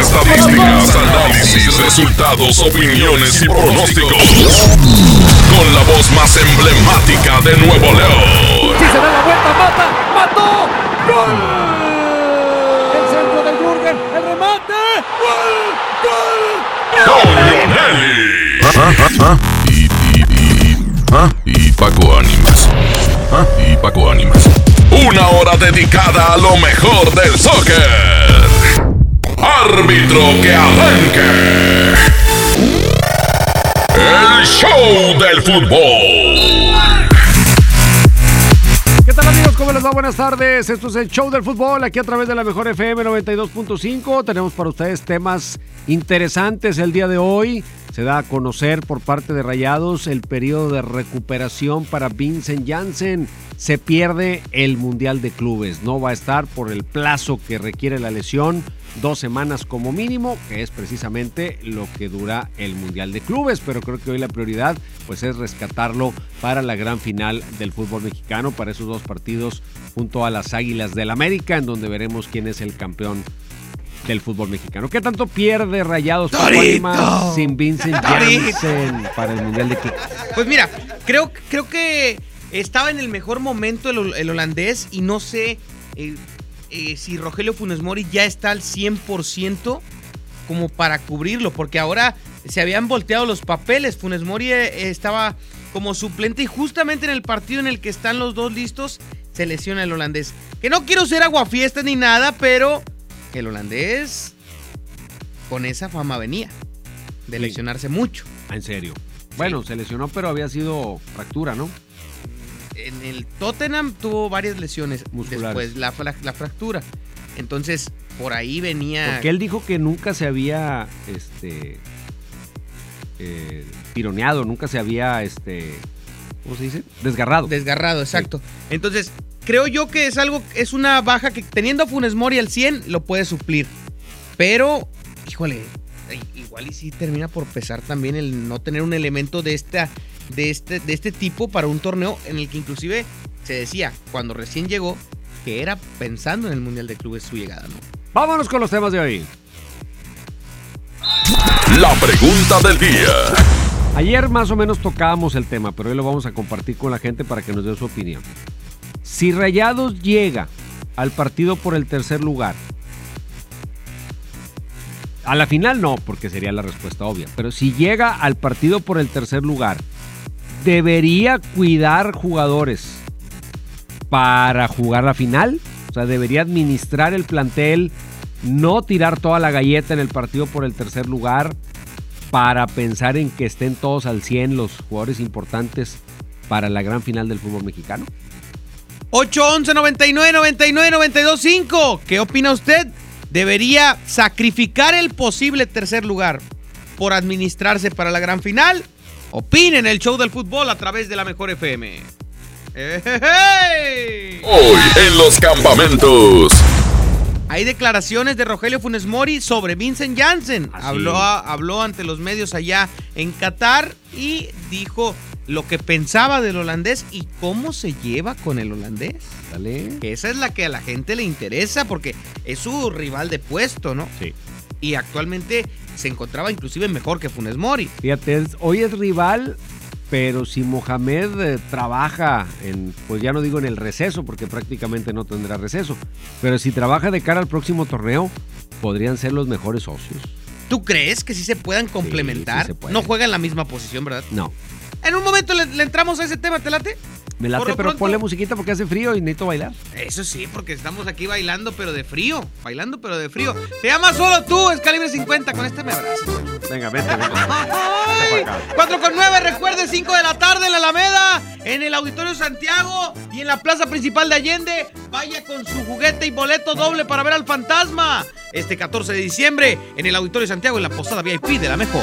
Estadísticas, análisis, resultados, opiniones y pronósticos. Con la voz más emblemática de Nuevo León. Si se da la vuelta, mata, mató. ¡Gol! El centro del Jürgen, el remate. ¡Gol! ¡Gol! Y, y, y, ah, y Paco Ánimas. Ah, y Paco Ánimas. Una hora dedicada a lo mejor del soccer. Árbitro que arranque. El show del fútbol. ¿Qué tal amigos? ¿Cómo les va? Buenas tardes. Esto es el show del fútbol aquí a través de la mejor FM 92.5. Tenemos para ustedes temas interesantes el día de hoy. Se da a conocer por parte de Rayados el periodo de recuperación para Vincent Janssen. Se pierde el Mundial de Clubes. No va a estar por el plazo que requiere la lesión. Dos semanas como mínimo, que es precisamente lo que dura el Mundial de Clubes. Pero creo que hoy la prioridad pues es rescatarlo para la gran final del fútbol mexicano, para esos dos partidos junto a las Águilas del América, en donde veremos quién es el campeón del fútbol mexicano. ¿Qué tanto pierde Rayados sin Vincent Janssen para el Mundial de Clubes? Pues mira, creo, creo que estaba en el mejor momento el, el holandés y no sé eh, eh, si Rogelio Funes Mori ya está al 100% como para cubrirlo, porque ahora se habían volteado los papeles. Funes Mori eh, estaba como suplente y justamente en el partido en el que están los dos listos se lesiona el holandés. Que no quiero ser aguafiestas ni nada, pero el holandés con esa fama venía de Sí. lesionarse mucho. Ah, En serio. Bueno, se lesionó, pero había sido fractura, ¿no? En el Tottenham tuvo varias lesiones Musculares. después, la, fra- la fractura. Entonces, por ahí venía... Porque él dijo que nunca se había, este, eh, tironeado, nunca se había, este, ¿cómo se dice? Desgarrado. Desgarrado, exacto. Entonces, creo yo que es algo, es una baja que teniendo a Funes Mori al 100 lo puede suplir. Pero, híjole, igual y sí termina por pesar también el no tener un elemento de esta, de este, de este tipo para un torneo en el que inclusive se decía cuando recién llegó que era pensando en el Mundial de Clubes su llegada, ¿no? Vámonos con los temas de hoy. La pregunta del día. Ayer más o menos tocábamos el tema, pero hoy lo vamos a compartir con la gente para que nos dé su opinión. Si Rayados llega al partido por el tercer lugar, a la final no, porque sería la respuesta obvia, pero si llega al partido por el tercer lugar, debería cuidar jugadores para jugar la final, o sea, debería administrar el plantel, no tirar toda la galleta en el partido por el tercer lugar, para pensar en que estén todos al 100 los jugadores importantes para la gran final del fútbol mexicano? 811 99 99 92 5. ¿Qué opina usted? ¿Debería sacrificar el posible tercer lugar por administrarse para la gran final? Opine en el show del fútbol a través de la mejor FM. ¡Ejejey! Hoy en los campamentos. Hay declaraciones de Rogelio Funes Mori sobre Vincent Janssen. Habló, habló ante los medios allá en Qatar y dijo lo que pensaba del holandés y cómo se lleva con el holandés. Dale. Que esa es la que a la gente le interesa porque es su rival de puesto, ¿no? Sí. Y actualmente se encontraba inclusive mejor que Funes Mori. Fíjate, hoy es rival, pero si Mohamed eh, trabaja en, pues ya no digo en el receso, porque prácticamente no tendrá receso, pero si trabaja de cara al próximo torneo, podrían ser los mejores socios. ¿Tú crees que sí se puedan complementar? sí se puede. no juegan en la misma posición, ¿verdad? No. En un momento le, le entramos a ese tema, ¿te late? Me late, pero pronto- ponle musiquita porque hace frío y necesito bailar. Eso sí, porque estamos aquí bailando, pero de frío. Bailando, pero de frío. Se llama Solo Tú, es calibre 50. Con este me abrazas. Venga, vete, vete. Ay, 4 con 9, recuerde, 5 de la tarde en la Alameda, en el Auditorio Santiago y en la plaza principal de Allende. Vaya con su juguete y boleto doble para ver al fantasma. Este 14 de diciembre en el Auditorio Santiago en la posada VIP de la mejor.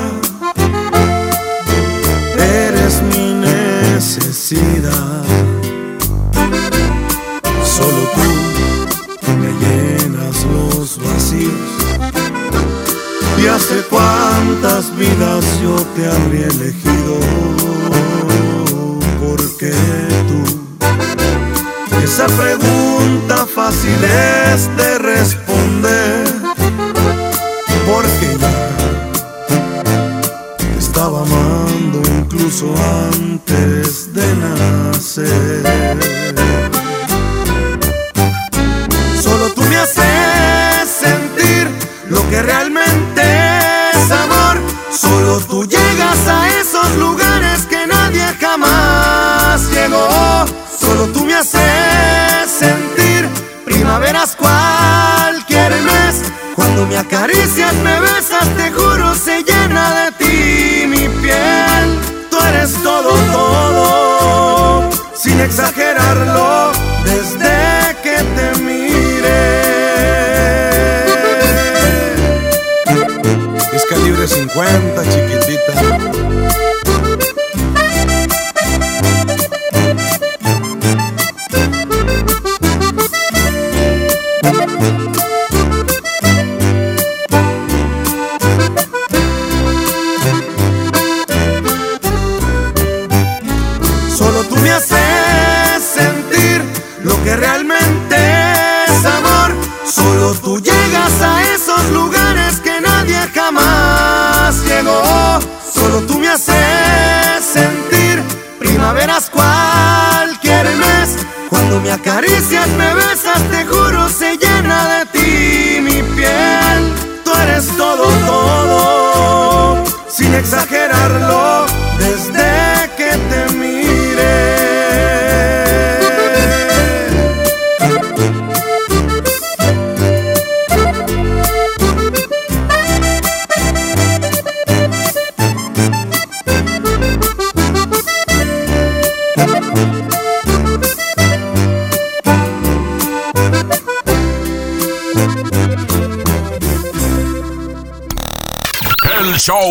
Cuando me besas, te juro, se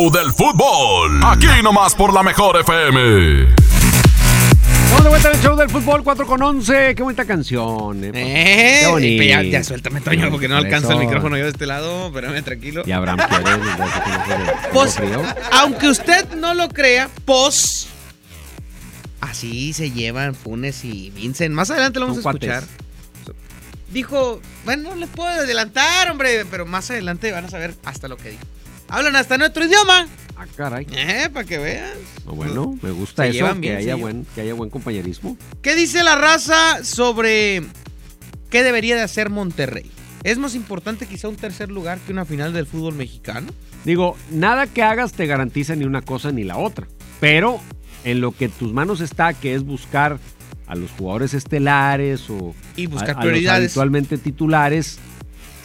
show del fútbol. Aquí nomás por la mejor FM. Estamos de vuelta en el show del fútbol 4 con 11. Qué bonita canción. Eh. Eh, Qué bonito. Ya, ya suéltame, Toño, porque no alcanza el micrófono yo de este lado. Espérame, tranquilo. Y Abraham quiere. Pues, aunque usted no lo crea, pos. Así se llevan Funes y Vincent. Más adelante lo vamos a escuchar. Dijo, bueno, no les puedo adelantar, hombre, pero más adelante van a saber hasta lo que dijo. Hablan hasta nuestro idioma. Ah, caray. Eh, para que veas. No, bueno, me gusta Se eso, llevan que, haya buen, que haya buen compañerismo. ¿Qué dice la raza sobre qué debería de hacer Monterrey? ¿Es más importante quizá un tercer lugar que una final del fútbol mexicano? Digo, nada que hagas te garantiza ni una cosa ni la otra. Pero en lo que tus manos está, que es buscar a los jugadores estelares o Y buscar a- a los prioridades. habitualmente titulares,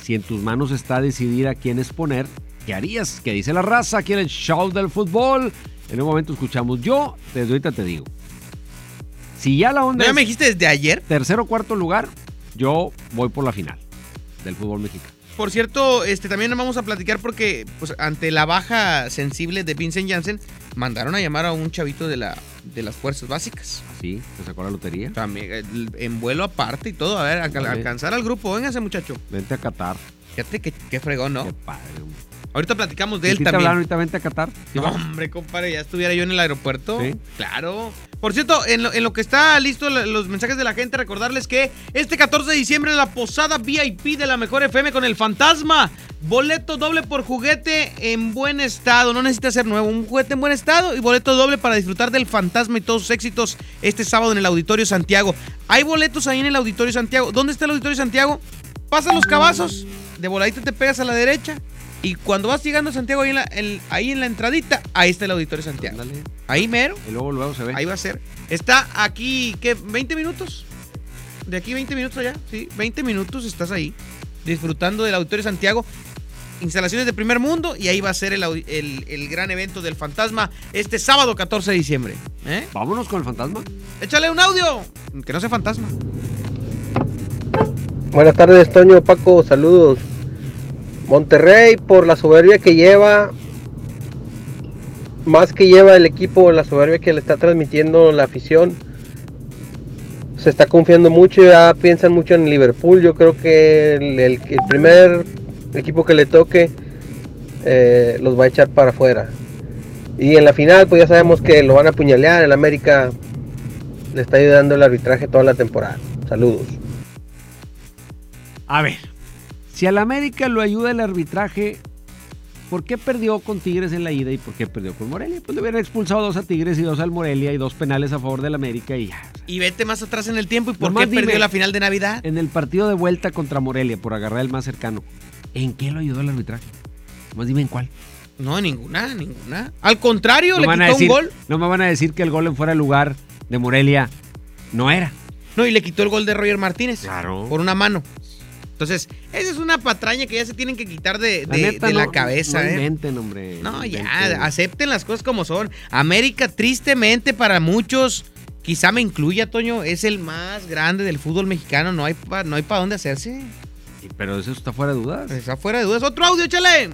si en tus manos está decidir a quiénes poner, ¿qué harías? ¿Qué dice la raza? ¿Quién el show del fútbol? En un momento escuchamos. Yo, desde ahorita te digo. Si ya la ¿No onda ya es me dijiste desde ayer? tercer o cuarto lugar, yo voy por la final del fútbol mexicano. Por cierto, este también vamos a platicar porque pues, ante la baja sensible de Vincent Janssen, mandaron a llamar a un chavito de, la, de las fuerzas básicas. Así, se sacó la lotería. También, en vuelo aparte y todo. A ver, a- alcanzar al grupo. Véngase, muchacho. Vente a Qatar. Fíjate que, qué fregón, ¿no? Qué padre. hombre. Ahorita platicamos de ¿Y él también. ahorita vente a Qatar? Hombre, compadre, ya estuviera yo en el aeropuerto. ¿Sí? Claro. Por cierto, en lo, en lo que está listo los mensajes de la gente, recordarles que este 14 de diciembre la posada VIP de la Mejor FM con el Fantasma. Boleto doble por juguete en buen estado. No necesita ser nuevo. Un juguete en buen estado y boleto doble para disfrutar del Fantasma y todos sus éxitos este sábado en el Auditorio Santiago. Hay boletos ahí en el Auditorio Santiago. ¿Dónde está el Auditorio Santiago? Pasa los cabazos. De voladito te pegas a la derecha. Y cuando vas llegando a Santiago, ahí en la, el- ahí en la entradita, ahí está el Auditorio Santiago. Ándale. Ahí mero, Y luego, luego se ve. ahí va a ser. Está aquí, ¿qué? ¿20 minutos? De aquí 20 minutos allá, sí, 20 minutos estás ahí, disfrutando del Auditorio Santiago. instalaciones de primer mundo, y ahí va a ser el, el- el gran evento del fantasma este sábado 14 de diciembre. ¿eh? Vámonos con el fantasma. Échale un audio, que no sea fantasma. Buenas tardes, Toño, Paco, saludos. Monterrey, por la soberbia que lleva, más que lleva el equipo, la soberbia que le está transmitiendo la afición, se está confiando mucho, ya piensan mucho en Liverpool. Yo creo que el, primer equipo que le toque eh, los va a echar para afuera. Y en la final, pues ya sabemos que lo van a apuñalear. El América le está ayudando el arbitraje toda la temporada. Saludos. A ver, si al América lo ayuda el arbitraje, ¿por qué perdió con Tigres en la ida y por qué perdió con Morelia? Pues le hubieran expulsado dos a Tigres y dos al Morelia y dos penales a favor del América y ya. Y vete más atrás en el tiempo, ¿y por Nomás qué perdió la final de Navidad? En el partido de vuelta contra Morelia, por agarrar el más cercano, ¿en qué lo ayudó el arbitraje? Más dime en cuál. No, ninguna, ninguna. Al contrario, No, le quitó decir- un gol. no me van a decir que el gol en fuera de lugar de Morelia no era. No, y le quitó el gol de Roger Martínez. Claro. Por una mano. Entonces, esa es una patraña que ya se tienen que quitar de, La de- neta, de la no- cabeza, no ¿eh? inventen, hombre. No, ya, acepten las cosas como son. América, tristemente para muchos, quizá me incluya, Toño, es el más grande del fútbol mexicano. No hay para no hay pa dónde hacerse. Pero eso está fuera de dudas. Está fuera de dudas. Otro audio, échale.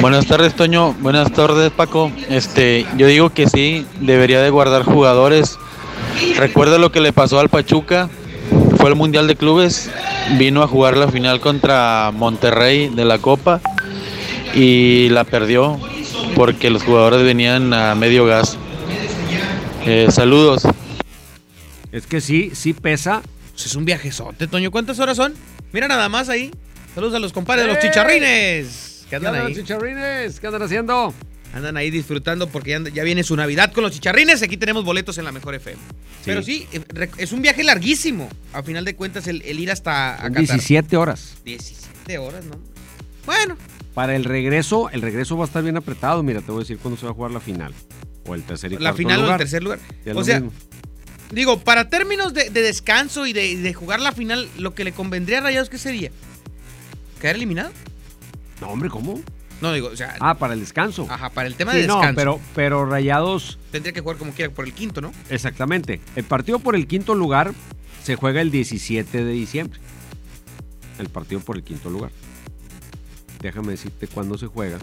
Buenas tardes, Toño. Buenas tardes, Paco. Este, yo digo que sí, debería de guardar jugadores. Recuerda lo que le pasó al Pachuca. Fue el Mundial de Clubes. Vino a jugar la final contra Monterrey de la Copa y la perdió porque los jugadores venían a medio gas. Eh, saludos. Es que sí, sí pesa. Pues es un viajezote, Toño. ¿Cuántas horas son? Mira nada más ahí. Saludos a los compadres de los chicharrines. ¿Qué andan andan ahí. los chicharrines? ¿Qué andan haciendo? Andan ahí disfrutando porque ya, ya viene su Navidad con los chicharrines. Aquí tenemos boletos en la mejor FM. Pero sí, eh, es un viaje larguísimo. A final de cuentas, el, el ir hasta a Qatar. 17 horas. 17 horas, ¿no? Bueno, Para el regreso, el regreso va a estar bien apretado. Mira, te voy a decir cuándo se va a jugar la final. O el tercer y la final o el tercer lugar. Ya O sea, mismo. digo, para términos de, de descanso y de, y de jugar la final, lo que le convendría a Rayados, ¿qué sería? ¿Quedar eliminado? No, hombre, ¿cómo? No, digo, o sea, Ah, para el descanso. ajá, para el tema Sí, de no, descanso. pero, pero Rayados, Tendría que jugar como quiera por el quinto, ¿no? exactamente. El partido por el quinto lugar se juega el 17 de diciembre. El partido por el quinto lugar. Déjame decirte cuándo se juega.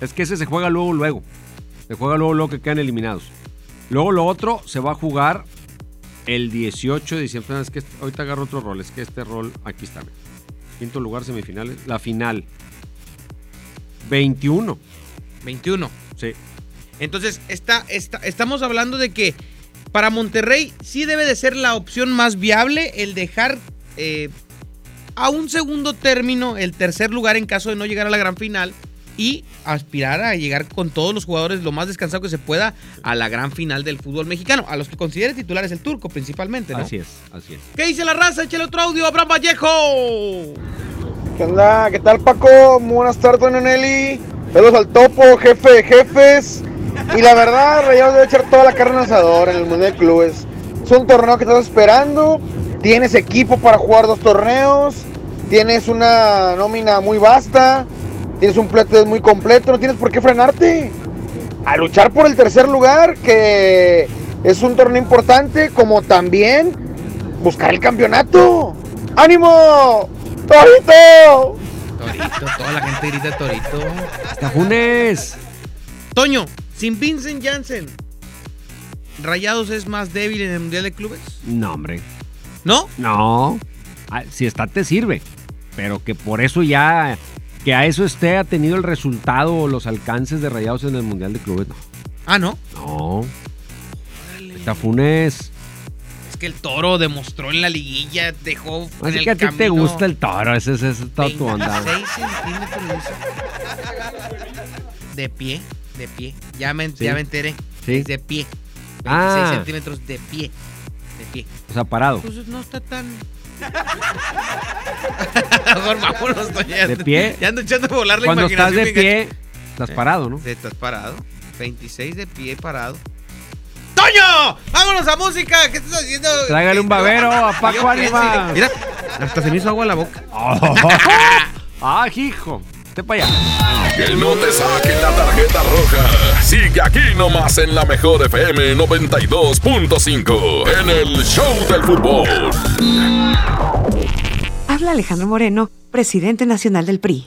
Es que ese se juega luego, luego. Se juega luego, luego que quedan eliminados. Luego lo otro se va a jugar el 18 de diciembre. Es que ahorita agarro otro rol. Es que este rol, aquí está. Quinto lugar, semifinales. La final. 21. 21. Sí. Entonces, está, está- estamos hablando de que para Monterrey sí debe de ser la opción más viable el dejar eh, a un segundo término el tercer lugar en caso de no llegar a la gran final y aspirar a llegar con todos los jugadores lo más descansado que se pueda a la gran final del fútbol mexicano, a los que considere titulares el turco principalmente, ¿no? Así es, así es. ¿Qué dice la raza? Échale otro audio, Abraham Vallejo. ¿Qué onda? ¿Qué tal, Paco? Muy buenas tardes, Don Nelly. Saludos al topo, jefe de jefes. Y la verdad, Rayados debe echar toda la carne asador en el Mundial de Clubes. Es un torneo que estás esperando. Tienes equipo para jugar dos torneos. Tienes una nómina muy vasta. Tienes un plantel muy completo. No tienes por qué frenarte. A luchar por el tercer lugar, que es un torneo importante, como también buscar el campeonato. ¡Ánimo! ¡Torito! Torito, toda la gente grita Torito. Funes. Toño, sin Vincent Janssen, ¿Rayados es más débil en el Mundial de Clubes? No, hombre. ¿No? No. Ah, Si está, te sirve. Pero que por eso ya. Que a eso esté ha tenido el resultado o los alcances de Rayados en el Mundial de Clubes. No. Ah, no. No. Está Funes. Que el toro demostró en la liguilla, dejó. en Así el que a ti te gusta el toro. Ese ese es toda tu onda. 26 centímetros. De pie, de pie. Ya me, Sí. ya me enteré. Sí. Es de pie. 26 Ah. centímetros de pie. De pie. O sea, parado. Pues no está tan. Mejor vámonos, Toño, ya De pie. Ya ando echando a volar la Cuando estás imaginación. de bien pie, estás parado, ¿no? Estás parado. 26 de pie parado. ¡Toño! ¡Vámonos a música! ¿Qué estás haciendo? Tráigale un babero a Paco Ánimas. Mira, hasta se me hizo agua en la boca. ah, hijo. Te para allá. Que no te saquen la tarjeta roja. Sigue aquí nomás en la mejor FM 92.5 en el Show del Fútbol. Habla Alejandro Moreno, presidente nacional del PRI.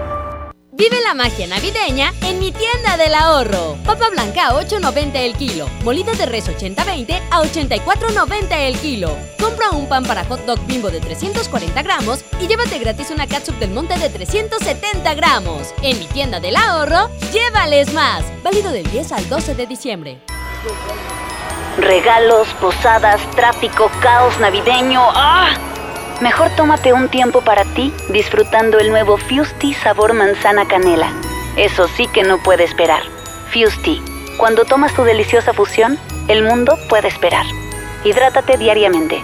Vive la magia navideña en mi tienda del ahorro. Papa blanca a 8.90 el kilo. Molida de res 80-20 a 84.90 el kilo. Compra un pan para hot dog bimbo de 340 gramos y llévate gratis una catsup del monte de 370 gramos. En mi tienda del ahorro, llévales más. Válido del 10 al 12 de diciembre. Regalos, posadas, tráfico, caos navideño. ¡Ah! Mejor tómate un tiempo para ti disfrutando el nuevo Fusti sabor manzana canela. Eso sí que no puede esperar. Fusti, cuando tomas tu deliciosa fusión, el mundo puede esperar. Hidrátate diariamente.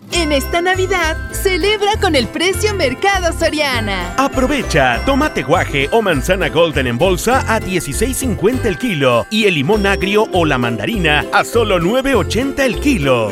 En esta Navidad, celebra con el precio Mercado Soriana. Aprovecha tomate guaje o manzana golden en bolsa a 16.50 el kilo y el limón agrio o la mandarina a solo 9.80 el kilo.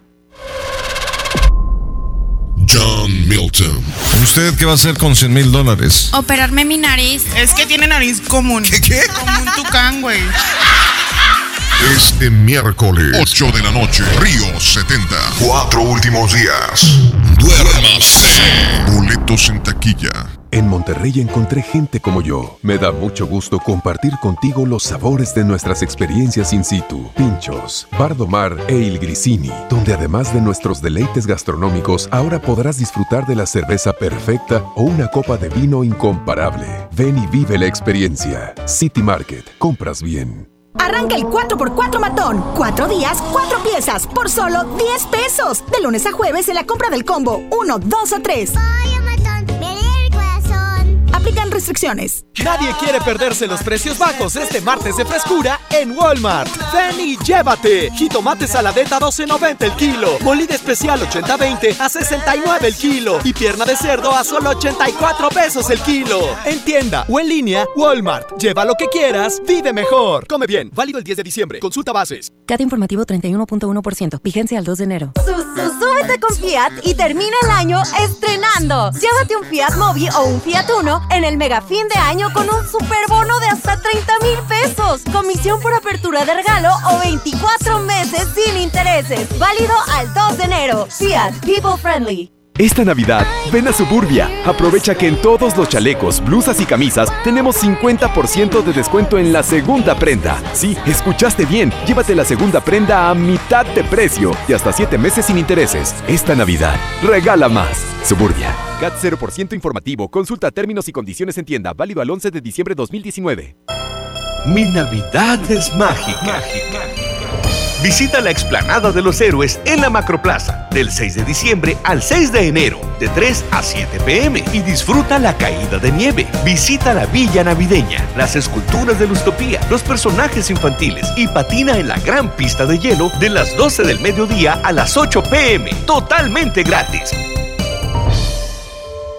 Milton. ¿Usted qué va a hacer con 100 mil dólares? Operarme mi nariz. Es que tiene nariz común. ¿Qué? qué? Como un tucán, güey. Este miércoles, 8 de la noche, Río 70. Cuatro últimos días. Duérmase. Boletos en taquilla. En Monterrey encontré gente como yo. Me da mucho gusto compartir contigo los sabores de nuestras experiencias in situ. Pinchos, Bardomar e Il Grisini, donde además de nuestros deleites gastronómicos, ahora podrás disfrutar de la cerveza perfecta o una copa de vino incomparable. Ven y vive la experiencia. City Market, compras bien. Arranca el 4x4 matón. Cuatro días, cuatro piezas, por solo 10 pesos. De lunes a jueves en la compra del combo 1, 2 o 3. Aplican restricciones. Nadie quiere perderse los precios bajos este martes de frescura en Walmart. Ven y llévate. Jitomate saladeta 12.90 el kilo. Molida especial 80-20 a 69 el kilo. Y pierna de cerdo a solo 84 pesos el kilo. En tienda o en línea, Walmart. Lleva lo que quieras, vive mejor. Come bien. Válido el 10 de diciembre. Consulta bases. CAT informativo 31.1%. Vigencia al 2 de enero. súbete con Fiat y termina el año estrenando. Llévate un Fiat Mobi o un Fiat Uno en el mega fin de año con un superbono de hasta 30 mil pesos. Comisión por apertura de regalo o 24 meses sin intereses. Válido al 2 de enero. Fiat People Friendly. Esta Navidad, ven a Suburbia. Aprovecha que en todos los chalecos, blusas y camisas tenemos 50% de descuento en la segunda prenda. Sí, escuchaste bien. Llévate la segunda prenda a mitad de precio y hasta 7 meses sin intereses. Esta Navidad, regala más. Suburbia, CAT 0% informativo. Consulta términos y condiciones en tienda. Válido al 11 de diciembre 2019. Mi Navidad es mágica. Visita la explanada de los héroes en la Macroplaza del 6 de diciembre al 6 de enero, de 3 a 7 pm y disfruta la caída de nieve. Visita la Villa Navideña, las esculturas de Lustopía, los personajes infantiles y patina en la gran pista de hielo de las 12 del mediodía a las 8 pm, totalmente gratis.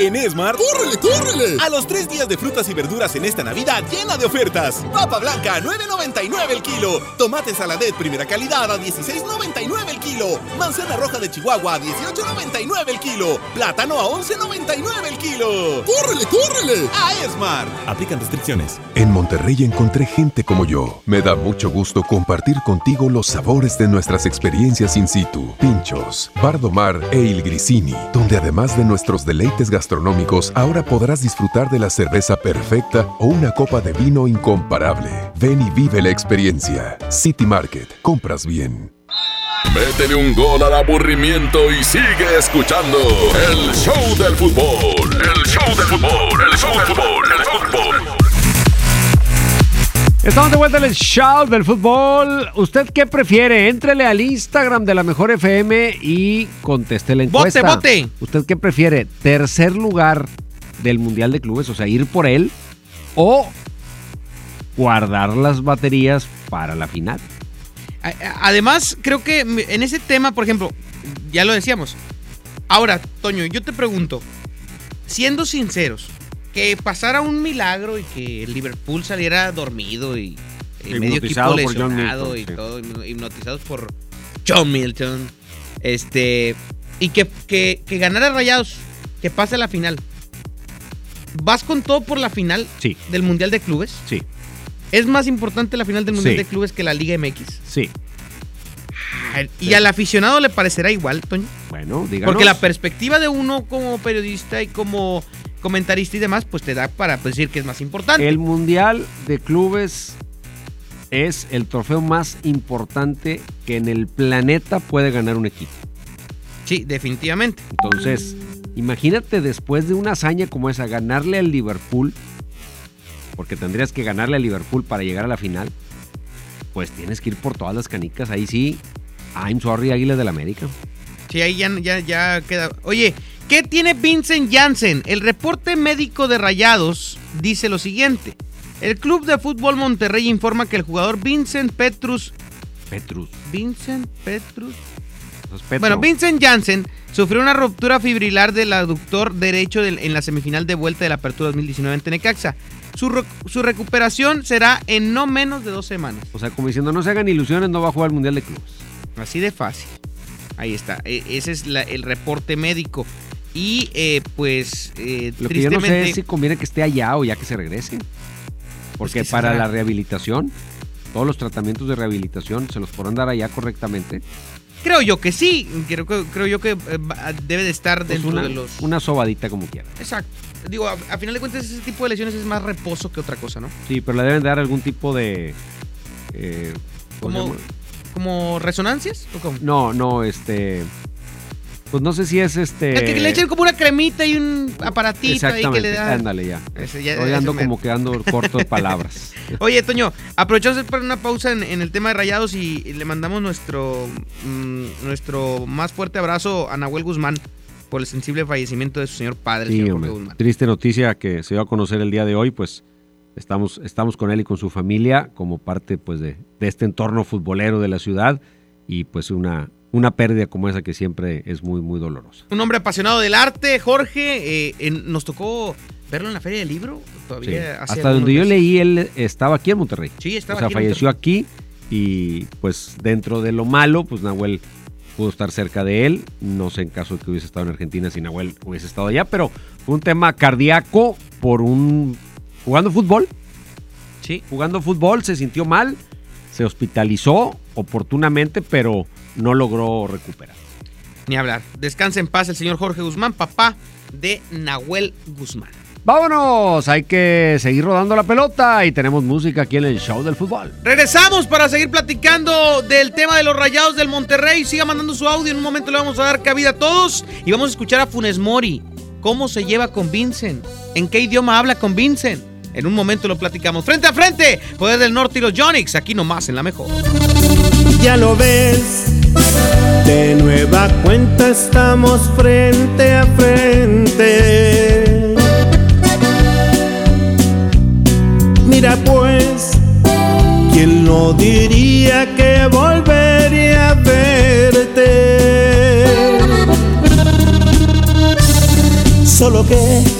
En Esmar, ¡córrele, córrele! A los tres días de frutas y verduras en esta Navidad llena de ofertas. Papa blanca a 9.99 el kilo. Tomate saladet primera calidad a 16.99 el kilo. Manzana roja de Chihuahua a 18.99 el kilo. Plátano a 11.99 el kilo. ¡Córrele, córrele! A Esmar. Aplican restricciones. En Monterrey encontré gente como yo. Me da mucho gusto compartir contigo los sabores de nuestras experiencias in situ. Pinchos, Bardomar e Il Grisini, donde además de nuestros deleites gastronómicos, ahora podrás disfrutar de la cerveza perfecta o una copa de vino incomparable. Ven y vive la experiencia. City Market, compras bien. Métele un gol al aburrimiento y sigue escuchando el show del fútbol. El show del fútbol, el show del fútbol, el fútbol. Estamos de vuelta en el show del fútbol. ¿Usted qué prefiere? Éntrele al Instagram de la Mejor FM y conteste la encuesta. ¡Vote, vote! ¿Usted qué prefiere? ¿Tercer lugar del Mundial de Clubes? O sea, ir por él o guardar las baterías para la final. Además, creo que en ese tema, por ejemplo, ya lo decíamos. Ahora, Toño, yo te pregunto, siendo sinceros, que pasara un milagro y que el Liverpool saliera dormido y, y medio equipo por lesionado Milton, y sí. todo, hipno- hipnotizados por John Milton, este, y que, que, que ganara Rayados, que pase a la final. ¿Vas con todo por la final Sí. del Mundial de Clubes? Sí. ¿Es más importante la final del Mundial Sí. de Clubes que la Liga MX? Sí. ¿Y al aficionado le parecerá igual, Toño? Bueno, díganos. Porque la perspectiva de uno como periodista y como comentarista y demás, pues te da para decir que es más importante. El Mundial de Clubes es el trofeo más importante que en el planeta puede ganar un equipo. Sí, definitivamente. Entonces, imagínate después de una hazaña como esa, ganarle al Liverpool, porque tendrías que ganarle al Liverpool para llegar a la final, pues tienes que ir por todas las canicas. Ahí sí, I'm sorry, Águilas del América. Sí, ahí ya, ya, ya queda. Oye, ¿qué tiene Vincent Janssen? El reporte médico de Rayados dice lo siguiente. El Club de Fútbol Monterrey informa que el jugador Vincent Petrus... Petrus. Vincent Petrus... Petro. Bueno, Vincent Janssen sufrió una ruptura fibrilar del aductor derecho del- en la semifinal de vuelta de la Apertura 2019 en Tenecaxa. Su, re- su recuperación será en no menos de dos semanas. O sea, como diciendo, no se hagan ilusiones, no va a jugar el Mundial de Clubes. Así de fácil. Ahí está. E- ese es la- el reporte médico. Y eh, pues, eh, Lo que yo no sé es si conviene que esté allá o ya que se regrese. Porque Es que para la rehabilitación, todos los tratamientos de rehabilitación se los podrán dar allá correctamente. Creo yo que sí. Creo, yo que eh, debe de estar Pues dentro una, de los... una sobadita como quiera. Exacto. Digo, a, a final de cuentas ese tipo de lesiones es más reposo que otra cosa, ¿no? Sí, pero le deben dar algún tipo de... eh, ¿cómo se Como? Como resonancias o cómo? No, no, este... Pues no sé si es este... Es que le echen como una cremita y un aparatito ahí que le da. ándale ya. Ese ya- Hoy ando como quedando corto de palabras. Oye, Toño, aprovechamos para una pausa en, en el tema de rayados y, y le mandamos nuestro, mm, nuestro más fuerte abrazo a Nahuel Guzmán por el sensible fallecimiento de su señor padre, el señor hombre. Guzmán. Triste noticia que se dio a conocer el día de hoy, pues Estamos, estamos con él y con su familia como parte pues, de, de este entorno futbolero de la ciudad y pues una, una pérdida como esa que siempre es muy, muy dolorosa. Un hombre apasionado del arte, Jorge. eh, nos tocó verlo en la Feria del Libro. Todavía Sí. hace Hasta donde yo meses. leí, él estaba aquí en Monterrey. Sí, estaba O sea, aquí en falleció aquí y pues dentro de lo malo, pues Nahuel pudo estar cerca de él. No sé en caso de que hubiese estado en Argentina si Nahuel hubiese estado allá, pero fue un tema cardíaco por un... jugando fútbol. Sí. Jugando fútbol, se sintió mal, se hospitalizó oportunamente, pero no logró recuperar. Ni hablar. Descansa en paz el señor Jorge Guzmán, papá de Nahuel Guzmán. Vámonos, hay que seguir rodando la pelota y tenemos música aquí en el show del fútbol. Regresamos para seguir platicando del tema de los rayados del Monterrey. Siga mandando su audio. En un momento le vamos a dar cabida a todos y vamos a escuchar a Funes Mori. ¿Cómo se lleva con Vincent? ¿En qué idioma habla con Vincent? En un momento lo platicamos. Frente a frente, Poder del Norte y los Jonix. Aquí nomás en la mejor. Ya lo ves, de nueva cuenta estamos frente a frente. Mira pues, ¿quién no diría que volvería a verte? Solo que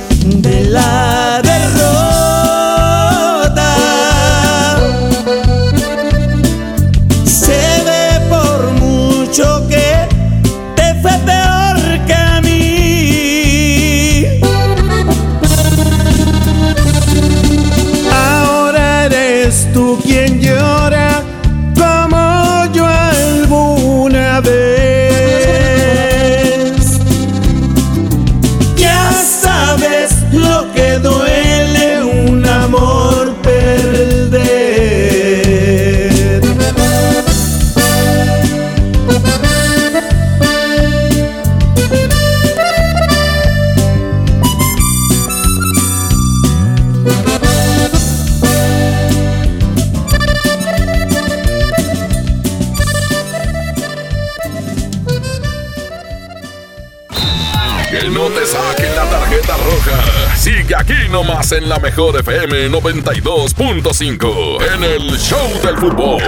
en la mejor FM 92.5 en el Show del Fútbol.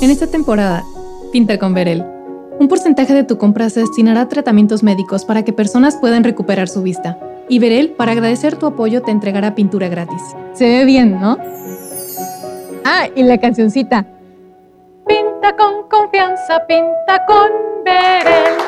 En esta temporada, pinta con Verel. Un porcentaje de tu compra se destinará a tratamientos médicos para que personas puedan recuperar su vista. Y Verel, para agradecer tu apoyo, te entregará pintura gratis. Se ve bien, ¿no? Ah, y la cancioncita. Pinta con confianza, pinta con Verel.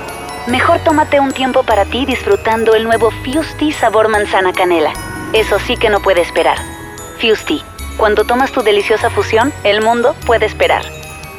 Mejor tómate un tiempo para ti disfrutando el nuevo Fusti sabor manzana canela. Eso sí que no puede esperar. Fusti, cuando tomas tu deliciosa fusión, el mundo puede esperar.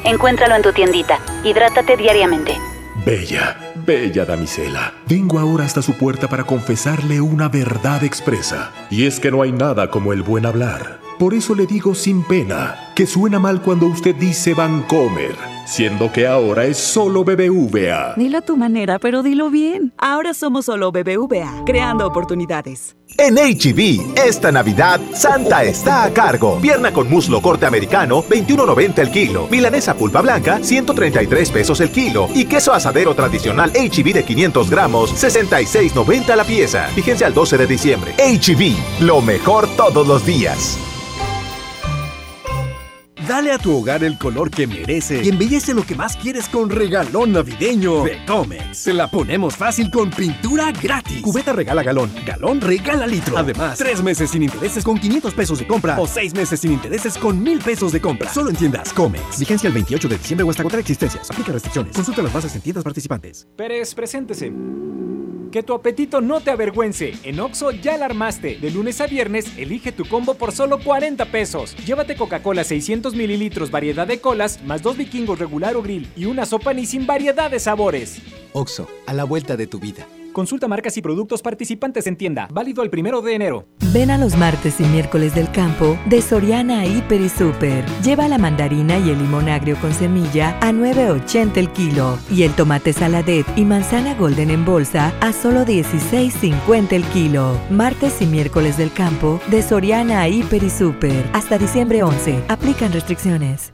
Encuéntralo en tu tiendita. Hidrátate diariamente. Bella, bella damisela, vengo ahora hasta su puerta para confesarle una verdad expresa. Y es que no hay nada como el buen hablar. Por eso le digo sin pena que suena mal cuando usted dice Vancomer, siendo que ahora es solo BBVA. Dilo a tu manera, pero dilo bien. Ahora somos solo BBVA, creando oportunidades. En HB, esta Navidad, Santa está a cargo. Pierna con muslo corte americano, 21.90 el kilo. Milanesa pulpa blanca, 133 pesos el kilo. Y queso asadero tradicional HB de 500 gramos, 66.90 la pieza. Fíjense al 12 de diciembre. HB, lo mejor todos los días. Dale a tu hogar el color que merece y embellece lo que más quieres con regalón navideño de Comex. Se la ponemos fácil con pintura gratis. Cubeta regala galón, galón regala litro. Además, tres meses sin intereses con 500 pesos de compra o seis meses sin intereses con 1000 pesos de compra. Solo en tiendas Comex. Vigencia el 28 de diciembre o hasta agotar existencias. Aplica restricciones. Consulta las bases en tiendas participantes. Pérez, preséntese. Que tu apetito no te avergüence. En Oxo ya la armaste. De lunes a viernes, elige tu combo por solo 40 pesos. Llévate Coca-Cola 600 mililitros, variedad de colas, más dos vikingos regular o grill y una sopa ni sin variedad de sabores. Oxo, a la vuelta de tu vida. Consulta marcas y productos participantes en tienda. Válido el primero de enero. Ven a los martes y miércoles del campo de Soriana Hiper y Super. Lleva la mandarina y el limón agrio con semilla a 9.80 el kilo y el tomate saladet y manzana golden en bolsa a solo 16.50 el kilo. Martes y miércoles del campo de Soriana Hiper y Super. Hasta diciembre 11. Aplican restricciones.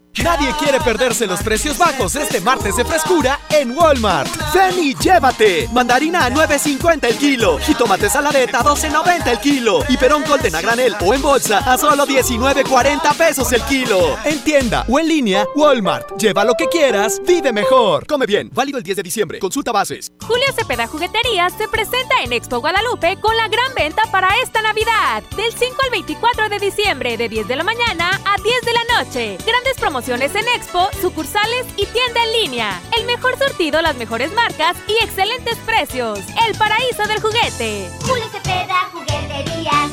Nadie quiere perderse los precios bajos este martes de frescura en Walmart. Ven y llévate. Mandarina a 9.50 el kilo. Jitomate saladeta a 12.90 el kilo. Y perón golden a granel o en bolsa a solo 19.40 pesos el kilo. En tienda o en línea, Walmart. Lleva lo que quieras, vive mejor. Come bien. Válido el 10 de diciembre. Consulta bases. Julio Cepeda Jugueterías se presenta en Expo Guadalupe con la gran venta para esta Navidad. Del 5 al 24 de diciembre, de 10 de la mañana a 10 de la noche. Grandes promociones en Expo, sucursales y tienda en línea. El mejor surtido, las mejores marcas y excelentes precios. El paraíso del juguete. Julio Cepeda Jugueterías.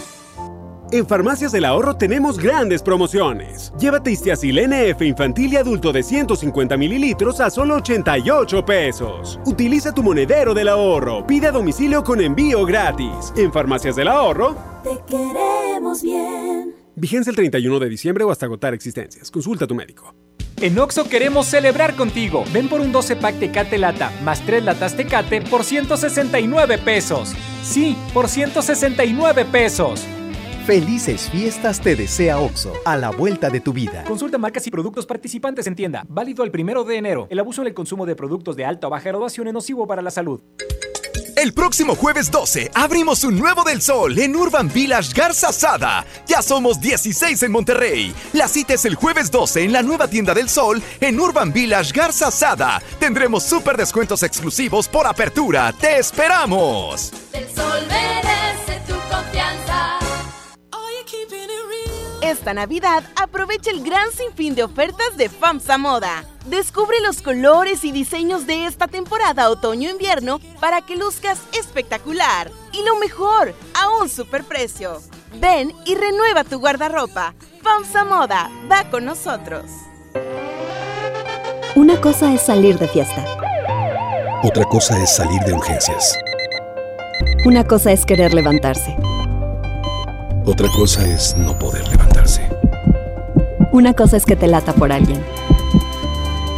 En Farmacias del Ahorro tenemos grandes promociones. Llévate Istiazil NF infantil y adulto de 150 mililitros a solo 88 pesos. Utiliza tu monedero del ahorro. Pide a domicilio con envío gratis. En Farmacias del Ahorro. Te queremos bien. Vigencia el 31 de diciembre o hasta agotar existencias. Consulta a tu médico. En Oxo queremos celebrar contigo. Ven por un 12 pack Tecate Lata más 3 latas Tecate por 169 pesos. Sí, por 169 pesos. Felices fiestas te desea Oxo, a la vuelta de tu vida. Consulta marcas y productos participantes en tienda. Válido el primero de enero. El abuso en el consumo de productos de alta o baja graduación es nocivo para la salud. El próximo jueves 12 abrimos un nuevo del sol en Urban Village Garza Sada. Ya somos 16 en Monterrey. La cita es el jueves 12 en la nueva tienda del sol en Urban Village Garza Sada. Tendremos súper descuentos exclusivos por apertura. ¡Te esperamos! El sol merece tu confianza. Esta Navidad aprovecha el gran sinfín de ofertas de FAMSA Moda. Descubre los colores y diseños de esta temporada otoño-invierno para que luzcas espectacular. Y lo mejor, a un superprecio. Ven y renueva tu guardarropa. FAMSA Moda, va con nosotros. Una cosa es salir de fiesta. Otra cosa es salir de urgencias. Una cosa es querer levantarse. Otra cosa es no poder levantarse. Una cosa es que te lata por alguien.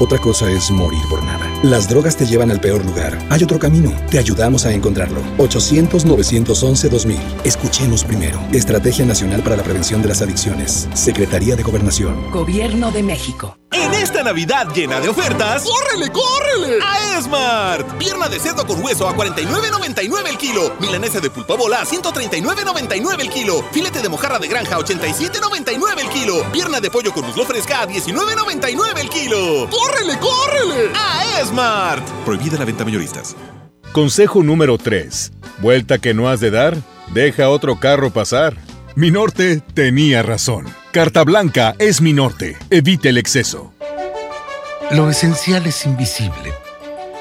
Otra cosa es morir por nada. Las drogas te llevan al peor lugar. Hay otro camino. Te ayudamos a encontrarlo. 800-911-2000. Escuchemos primero. Estrategia Nacional para la Prevención de las Adicciones. Secretaría de Gobernación. Gobierno de México. En esta Navidad llena de ofertas, ¡córrele, córrele! A Esmart. Pierna de cerdo con hueso a 49.99 el kilo. Milanesa de pulpa bola a 139.99 el kilo. Filete de mojarra de granja a 87.99 el kilo. Pierna de pollo con muslo fresca a 19.99 el kilo. ¡Córrele, córrele! A Esmart. Prohibida la venta mayoristas. Consejo número 3. Vuelta que no has de dar, deja otro carro pasar. Mi norte tenía razón. Carta Blanca es mi norte. Evite el exceso. Lo esencial es invisible,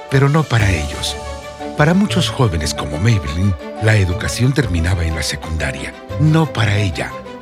pero no para ellos. Para muchos jóvenes como Maybelline, la educación terminaba en la secundaria. No para ella.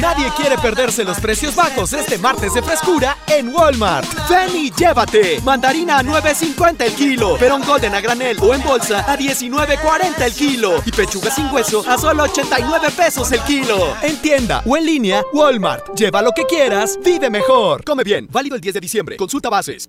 Nadie quiere perderse los precios bajos este martes de frescura en Walmart. Ven llévate. Mandarina a 9.50 el kilo. Perón Golden a granel o en bolsa a 19.40 el kilo. Y pechuga sin hueso a solo 89 pesos el kilo. En tienda o en línea, Walmart. Lleva lo que quieras, vive mejor. Come bien. Válido el 10 de diciembre. Consulta bases.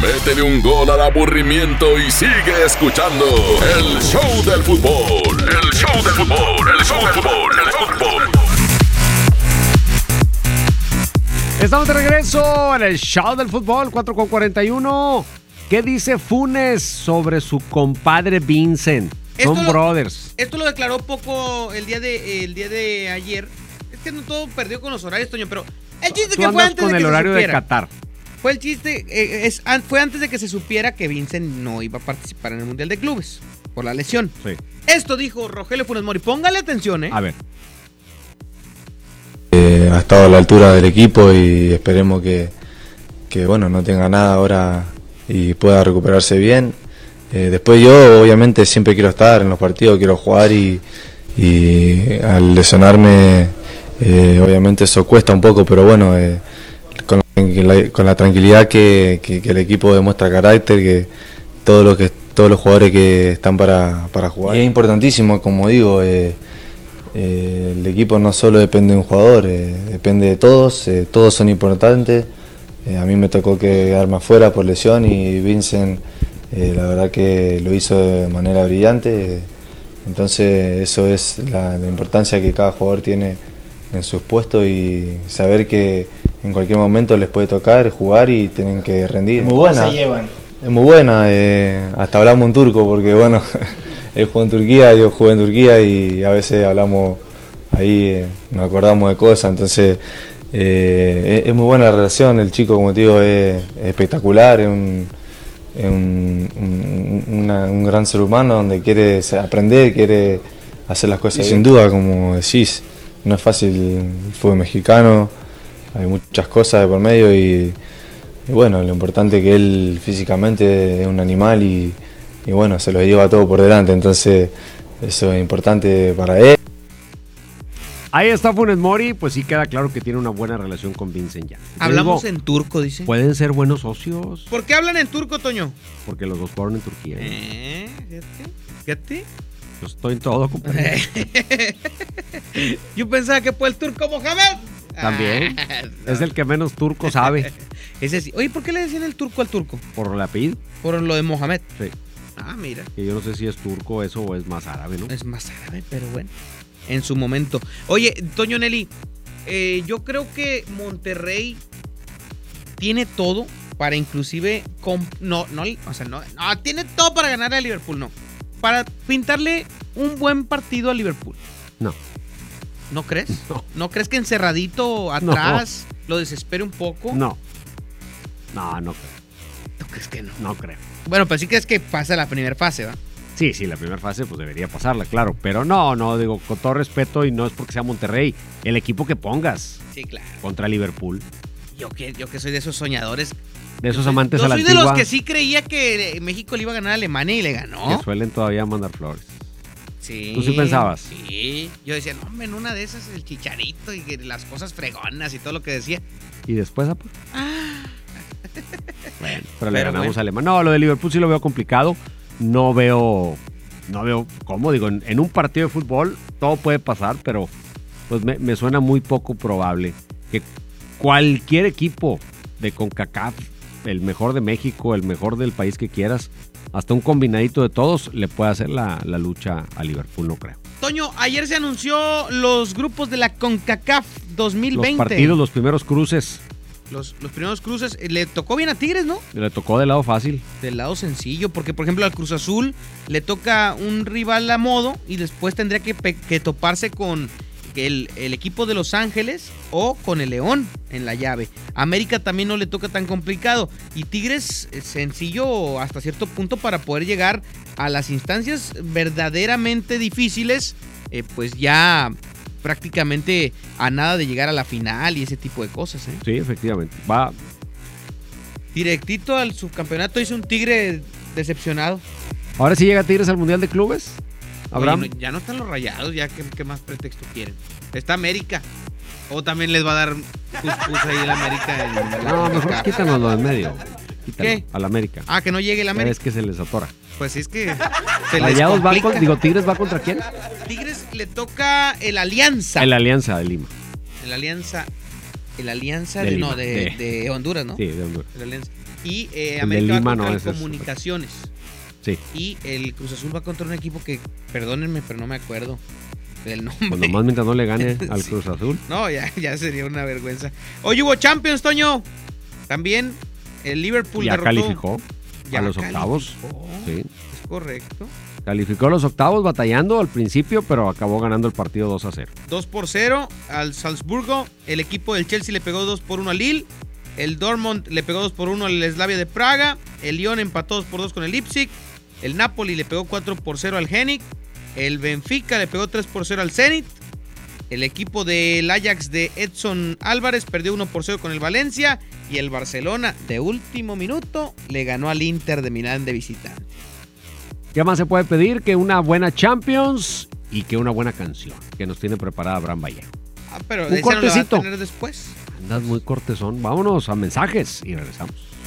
Métele un gol al aburrimiento y sigue escuchando el show del fútbol. El show del fútbol, el show del fútbol, el fútbol. Estamos de regreso en el show del fútbol 4 con 41. ¿Qué dice Funes sobre su compadre Vincent? Son Esto lo- brothers. Esto lo declaró poco el día de el día de ayer. Es que no todo perdió con los horarios, Toño, pero el chiste Tú que fue antes con de el que se horario de supiera. Qatar. Fue el chiste, eh, es, an- fue antes de que se supiera que Vincent no iba a participar en el Mundial de Clubes por la lesión. Esto dijo Rogelio Funes Mori. Póngale atención, ¿eh? A ver. Eh, ha estado a la altura del equipo y esperemos que, que, bueno no tenga nada ahora y pueda recuperarse bien. Eh, después yo obviamente siempre quiero estar en los partidos, quiero jugar y, y al lesionarme eh, obviamente eso cuesta un poco, pero bueno, eh, con, la, tranquilidad que, que- que el equipo demuestra carácter, que todos los que todos los jugadores que están para, para jugar. Y es importantísimo, como digo, eh, eh, el equipo no solo depende de un jugador, eh, depende de todos, eh, todos son importantes. A mí me tocó quedarme afuera por lesión y Vincent la verdad que lo hizo de manera brillante. entonces eso es la, la importancia que cada jugador tiene en sus puestos y saber que en cualquier momento les puede tocar jugar y tienen que rendir. Muy buena. se llevan? Es muy buena, eh, hasta hablamos en turco porque bueno, él jugó en Turquía, yo jugué en Turquía y a veces hablamos ahí, eh, nos acordamos de cosas, entonces eh, es, es muy buena la relación, el chico como te digo es, es espectacular, es un, es un, un- una- un gran ser humano donde quiere aprender, quiere hacer las cosas. Y sin duda, como decís, no es fácil el fútbol mexicano, hay muchas cosas de por medio y, y bueno, lo importante es que él físicamente es un animal y, y bueno, se lo lleva todo por delante, entonces eso es importante para él. Ahí está Funes Mori, pues sí queda claro que tiene una buena relación con Vincent ya. Hablamos digo, en turco, dice. Pueden ser buenos socios, ¿Por qué hablan en turco, Toño? porque los dos fueron en Turquía. Eh, fíjate, fíjate. Yo estoy en todo, compadre. Yo pensaba que fue el turco Mohamed. También. Es el que menos turco sabe. Ese sí. Oye, ¿por qué le decían el turco al turco? Por el apellido. Por lo de Mohamed. Sí. Ah, mira. Que yo no sé si es turco eso o es más árabe, ¿no? Es más árabe, pero bueno. en su momento. Oye, Toño Nelly, eh, yo creo que Monterrey tiene todo para inclusive no no o sea no, no, tiene todo para ganar a Liverpool no para pintarle un buen partido a Liverpool no ¿no crees? no, ¿No crees que encerradito atrás lo desespere un poco no no no creo ¿tú crees que no? no creo bueno pues sí crees que pasa la primera fase ¿va? Sí, sí, la primera fase pues debería pasarla, claro. Pero no, no, digo, con todo respeto y no es porque sea Monterrey, el equipo que pongas. Sí, claro. Contra Liverpool. Yo que, yo que soy de esos soñadores. De esos amantes yo a la soy antigua, de los que sí creía que México le iba a ganar a Alemania y le ganó. Que suelen todavía mandar flores. Sí. ¿Tú sí pensabas? Sí. Yo decía, no, hombre, en una de esas el chicharito y las cosas fregonas y todo lo que decía. ¿Y después, Apo? Ah. Bueno, pero, le ganamos a Alemania. No, lo de Liverpool sí lo veo complicado. No veo no veo cómo, digo, en, en, un partido de fútbol todo puede pasar, pero pues me, me, suena muy poco probable que cualquier equipo de CONCACAF, el mejor de México, el mejor del país que quieras, hasta un combinadito de todos le pueda hacer la, la lucha a Liverpool, no creo. Toño, ayer se anunció los grupos de la CONCACAF 2020. Los partidos, los primeros cruces. Los, los, primeros cruces. Le tocó bien a Tigres, ¿no? Le tocó del lado fácil. Del lado sencillo, porque por ejemplo al Cruz Azul le toca un rival a modo y después tendría que, que toparse con el, el, equipo de Los Ángeles o con el León en la llave. América también no le toca tan complicado. Y Tigres sencillo hasta cierto punto para poder llegar a las instancias verdaderamente difíciles, eh, pues ya prácticamente a nada de llegar a la final y ese tipo de cosas. ¿eh? Sí, efectivamente. Va. Directito al subcampeonato hizo un Tigre decepcionado. Ahora sí llega Tigres al Mundial de Clubes. Abraham. Oye, no, ya no están los rayados, ya ¿qué, qué, más pretexto quieren. Está América. O también les va a dar pus ahí el América. En no, mejor quítanos lo en medio. Quítalo, ¿Qué? Al América. Ah, que no llegue el América. Es que se les atora. Pues es que se Rayados va con, digo, Tigres va contra quién? Tigres le toca el Alianza. El Alianza de Lima. El Alianza. El Alianza de, de no, de, Honduras, ¿no? Sí, de Honduras. El Alianza. Y eh, América Lima va contra no, el ese es Comunicaciones. Sí. Y el Cruz Azul va contra un equipo que, perdónenme, pero no me acuerdo del nombre. Pues nomás mientras no le gane al Sí. Cruz Azul. No, ya, ya sería una vergüenza. Hoy hubo Champions, Toño. También el Liverpool Ya derrotó- calificó Ya a los octavos. calificó. Sí. Es correcto. Calificó a los octavos batallando al principio, pero acabó ganando el partido 2 a 0. 2 por 0 al Salzburgo. El equipo del Chelsea le pegó 2 por 1 al Lille. El Dortmund le pegó 2 por 1 al Slavia de Praga. El Lyon empató 2 por 2 con el Leipzig. El Napoli le pegó 4 por 0 al Genic. El Benfica le pegó 3 por 0 al Zenit. El equipo del Ajax de Edson Álvarez perdió 1 por 0 con el Valencia. Y el Barcelona, de último minuto, le ganó al Inter de Milán de visitante. ¿Qué más se puede pedir? Que una buena Champions y que una buena canción que nos tiene preparada Abraham Vallejo. Ah, pero Un ese no va a cortecito. tener después. Andas muy cortesón. Vámonos a mensajes y regresamos.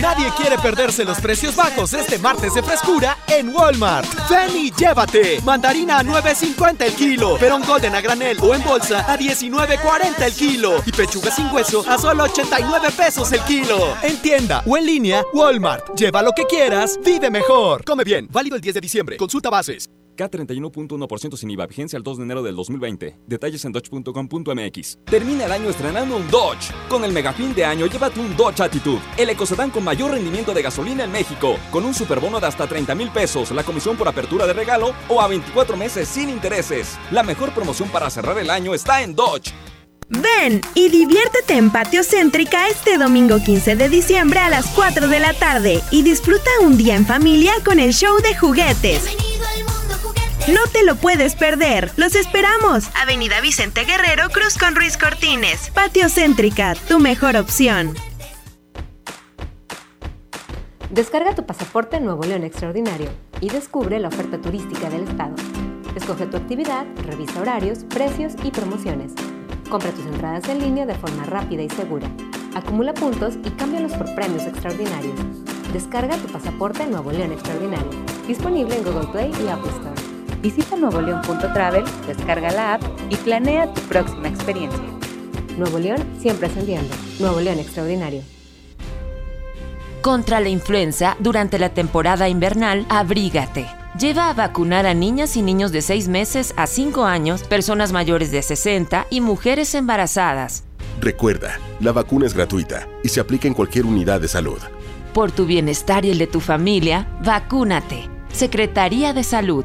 Nadie quiere perderse los precios bajos este martes de frescura en Walmart. Ven y llévate. Mandarina a 9.50 el kilo. Perón Golden a granel o en bolsa a 19.40 el kilo. Y pechuga sin hueso a solo 89 pesos el kilo. En tienda o en línea, Walmart. Lleva lo que quieras, vive mejor. Come bien. Válido el 10 de diciembre. Consulta bases. K31.1% sin IVA, vigencia al 2 de enero del 2020. Detalles en dodge.com.mx. Termina el año estrenando un Dodge. Con el mega fin de año, llévate un Dodge Attitude, el ecocedán con mayor rendimiento de gasolina en México, con un superbono de hasta 30 mil pesos, la comisión por apertura de regalo o a 24 meses sin intereses. La mejor promoción para cerrar el año está en Dodge. Ven y diviértete en Patio Céntrica este domingo 15 de diciembre a las 4 de la tarde y disfruta un día en familia con el show de juguetes. No te lo puedes perder. Los esperamos. Avenida Vicente Guerrero, Cruz con Ruiz Cortines. Patio Céntrica, tu mejor opción. Descarga tu pasaporte Nuevo León Extraordinario y descubre la oferta turística del estado. Escoge tu actividad, revisa horarios, precios y promociones. Compra tus entradas en línea de forma rápida y segura. Acumula puntos y cámbialos por premios extraordinarios. Descarga tu pasaporte Nuevo León Extraordinario. Disponible en Google Play y Apple Store. Visita nuevoleón.travel, descarga la app y planea tu próxima experiencia. Nuevo León siempre ascendiendo. Nuevo León Extraordinario. Contra la influenza, durante la temporada invernal, abrígate. Lleva a vacunar a niñas y niños de 6 meses a 5 años, personas mayores de 60 y mujeres embarazadas. Recuerda, la vacuna es gratuita y se aplica en cualquier unidad de salud. Por tu bienestar y el de tu familia, vacúnate. Secretaría de Salud.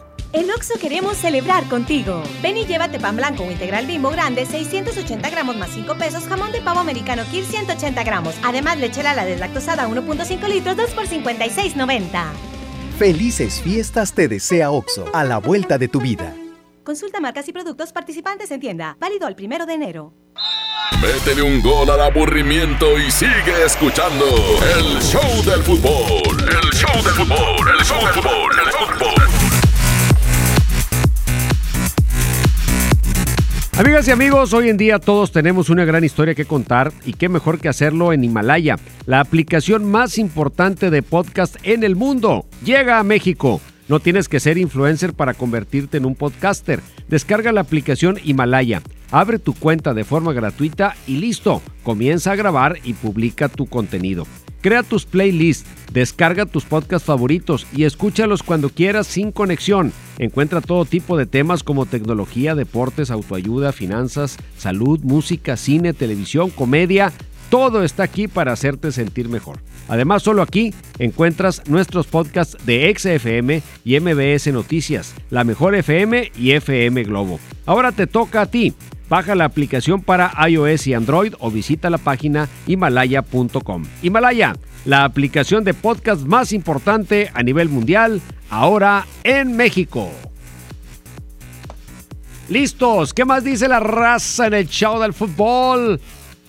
En Oxo queremos celebrar contigo. Ven y llévate pan blanco o integral bimbo grande, 680 gramos más 5 pesos, jamón de pavo americano Kir 180 gramos. Además, leche la deslactosada 1.5 litros, 2 por 56.90. Felices fiestas te desea Oxo, a la vuelta de tu vida. Consulta marcas y productos participantes en tienda. Válido el primero de enero. Métele un gol al aburrimiento y sigue escuchando el show del fútbol. El show del fútbol, el show del fútbol, el show del fútbol. Amigas y amigos, hoy en día todos tenemos una gran historia que contar y qué mejor que hacerlo en Himalaya, la aplicación más importante de podcast en el mundo. Llega a México. No tienes que ser influencer para convertirte en un podcaster. Descarga la aplicación Himalaya, abre tu cuenta de forma gratuita y listo. Comienza a grabar y publica tu contenido. Crea tus playlists, descarga tus podcasts favoritos y escúchalos cuando quieras sin conexión. Encuentra todo tipo de temas como tecnología, deportes, autoayuda, finanzas, salud, música, cine, televisión, comedia. Todo está aquí para hacerte sentir mejor. Además, solo aquí encuentras nuestros podcasts de XFM y MBS Noticias, La Mejor FM y FM Globo. Ahora te toca a ti. Baja la aplicación para iOS y Android o visita la página himalaya.com. Himalaya, la aplicación de podcast más importante a nivel mundial, ahora en México. Listos, ¿qué más dice la raza en el show del fútbol?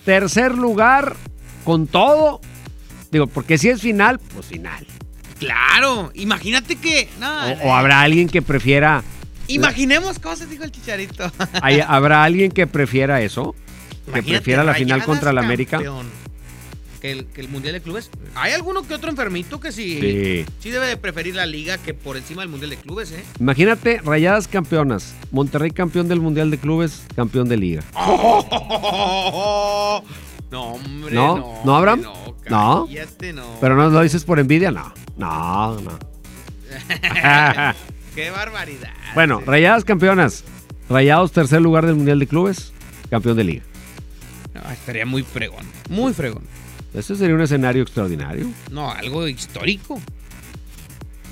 Tercer lugar, con todo. Digo, porque si es final, pues final. Claro, imagínate que. No, O, o habrá alguien que prefiera. Imaginemos cosas, dijo el chicharito. ¿Habrá alguien que prefiera eso? Que prefiera la final contra la América. Que el, que el Mundial de Clubes. Hay alguno que otro enfermito que sí, Sí. sí debe de preferir la liga que por encima del Mundial de Clubes, ¿eh? Imagínate, rayadas campeonas. Monterrey campeón del Mundial de Clubes, campeón de liga. No, hombre, ¿No? no. ¿No, Abraham? No. cállate, no. ¿Pero no lo dices por envidia? No. No, no. Qué barbaridad. bueno, rayadas campeonas. Rayados tercer lugar del Mundial de Clubes, campeón de liga. No, estaría muy fregón. Muy fregón. Ese sería un escenario extraordinario. No, algo histórico.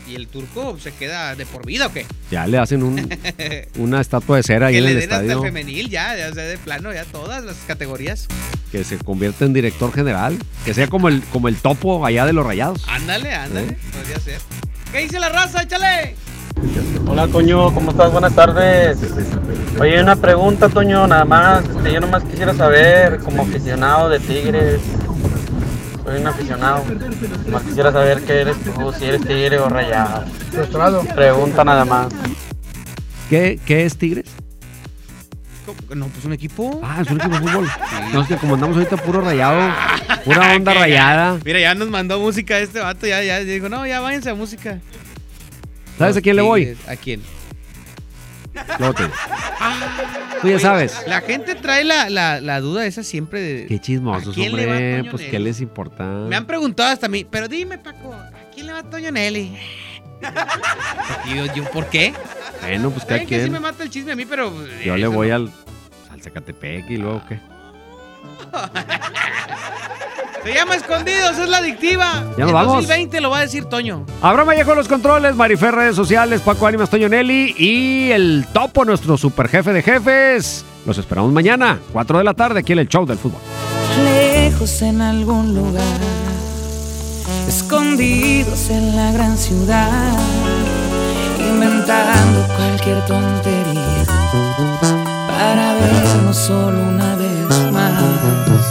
¿Y el turco se queda de por vida o qué? Ya le hacen un- una estatua de cera ahí que en le el den hasta el estadio. femenil ya, ya, sea, de plano, ya todas las categorías. Que se convierta en director general. Que sea como el, como el topo allá de los rayados. Ándale, ándale, ¿Eh? podría ser. ¿Qué dice la raza? Échale. Hola Toño, ¿cómo estás? Buenas tardes. Oye, una pregunta Toño, nada más. este, Yo nomás quisiera saber, como aficionado de Tigres, soy un aficionado, nomás quisiera saber qué eres tú, si eres Tigre o Rayado. Pregunta nada más. ¿Qué, qué es Tigres? No, pues un equipo. Ah, es un equipo de fútbol. No, es que como andamos ahorita puro rayado, pura onda rayada. Mira, ya nos mandó música este vato, ya, ya dijo, no, ya váyanse a música. ¿Sabes a quién le voy? Tigres, ¿A quién? Luego te digo. Tú ya sabes. La gente trae la, la, la duda esa siempre de... Qué chismosos, ¿A quién le va hombre. Pues qué les importa. Me han preguntado hasta a mí, pero dime, Paco, ¿a quién le va Toño Nelly? Y yo, yo, ¿por qué? Bueno, pues cada que sí quien. me mata el chisme a mí, pero... Yo le voy no. al, al Zacatepec y luego qué. Se llama Escondidos, es la adictiva. Ya nos En vamos. 2020 lo va a decir Toño. Abraham Vallejo los controles, Marifer redes sociales, Paco Ánimas, Toño Nelly y el Topo, nuestro super jefe de jefes. Los esperamos mañana, 4 de la tarde, aquí en el show del fútbol. lejos en algún lugar, escondidos en la gran ciudad, inventando cualquier tontería para vernos solo una vez más.